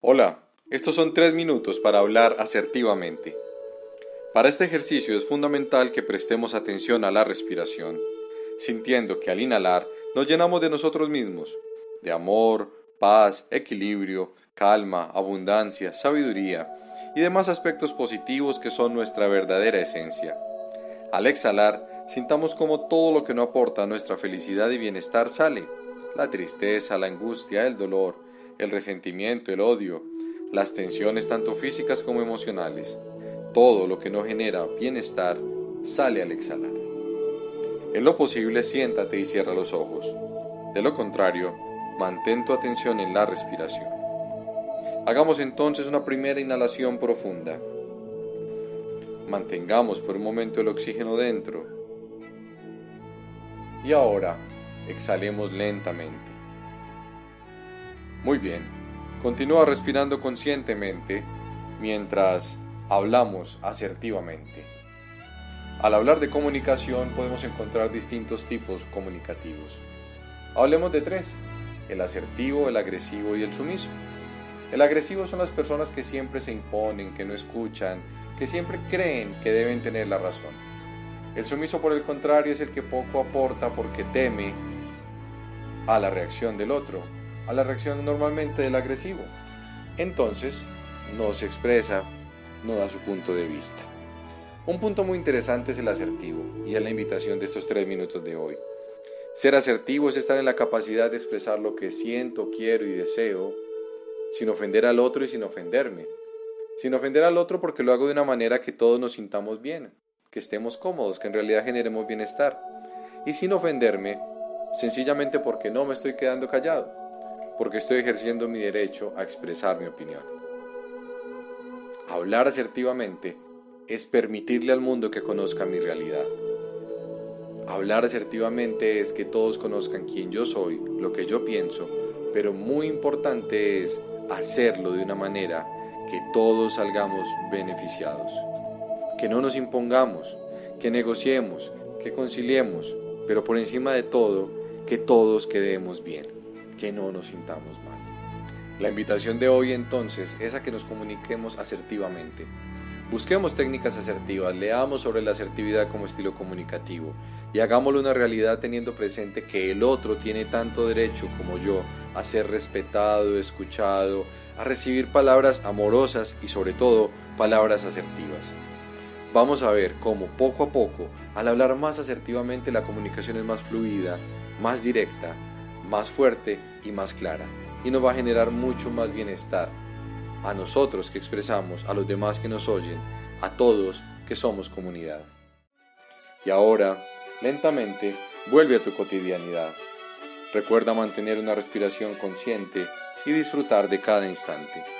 Hola, estos son tres minutos para hablar asertivamente. Para este ejercicio es fundamental que prestemos atención a la respiración, sintiendo que al inhalar nos llenamos de nosotros mismos, de amor, paz, equilibrio, calma, abundancia, sabiduría y demás aspectos positivos que son nuestra verdadera esencia. Al exhalar, sintamos como todo lo que no aporta nuestra felicidad y bienestar sale, la tristeza, la angustia, el dolor, el resentimiento, el odio, las tensiones tanto físicas como emocionales, todo lo que no genera bienestar sale al exhalar. En lo posible siéntate y cierra los ojos. De lo contrario, mantén tu atención en la respiración. Hagamos entonces una primera inhalación profunda. Mantengamos por un momento el oxígeno dentro. Y ahora, exhalemos lentamente. Muy bien, continúa respirando conscientemente mientras hablamos asertivamente. Al hablar de comunicación podemos encontrar distintos tipos comunicativos. Hablemos de tres, el asertivo, el agresivo y el sumiso. El agresivo son las personas que siempre se imponen, que no escuchan, que siempre creen que deben tener la razón. El sumiso, por el contrario, es el que poco aporta porque teme a la reacción del otro a la reacción normalmente del agresivo. Entonces, no se expresa, no da su punto de vista. Un punto muy interesante es el asertivo, y es la invitación de estos tres minutos de hoy. Ser asertivo es estar en la capacidad de expresar lo que siento, quiero y deseo, sin ofender al otro y sin ofenderme. Sin ofender al otro porque lo hago de una manera que todos nos sintamos bien, que estemos cómodos, que en realidad generemos bienestar. Y sin ofenderme, sencillamente porque no me estoy quedando callado porque estoy ejerciendo mi derecho a expresar mi opinión. Hablar asertivamente es permitirle al mundo que conozca mi realidad. Hablar asertivamente es que todos conozcan quién yo soy, lo que yo pienso, pero muy importante es hacerlo de una manera que todos salgamos beneficiados. Que no nos impongamos, que negociemos, que conciliemos, pero por encima de todo, que todos quedemos bien que no nos sintamos mal. La invitación de hoy entonces es a que nos comuniquemos asertivamente. Busquemos técnicas asertivas, leamos sobre la asertividad como estilo comunicativo y hagámoslo una realidad teniendo presente que el otro tiene tanto derecho como yo a ser respetado, escuchado, a recibir palabras amorosas y sobre todo palabras asertivas. Vamos a ver cómo poco a poco, al hablar más asertivamente, la comunicación es más fluida, más directa más fuerte y más clara, y nos va a generar mucho más bienestar a nosotros que expresamos, a los demás que nos oyen, a todos que somos comunidad. Y ahora, lentamente, vuelve a tu cotidianidad. Recuerda mantener una respiración consciente y disfrutar de cada instante.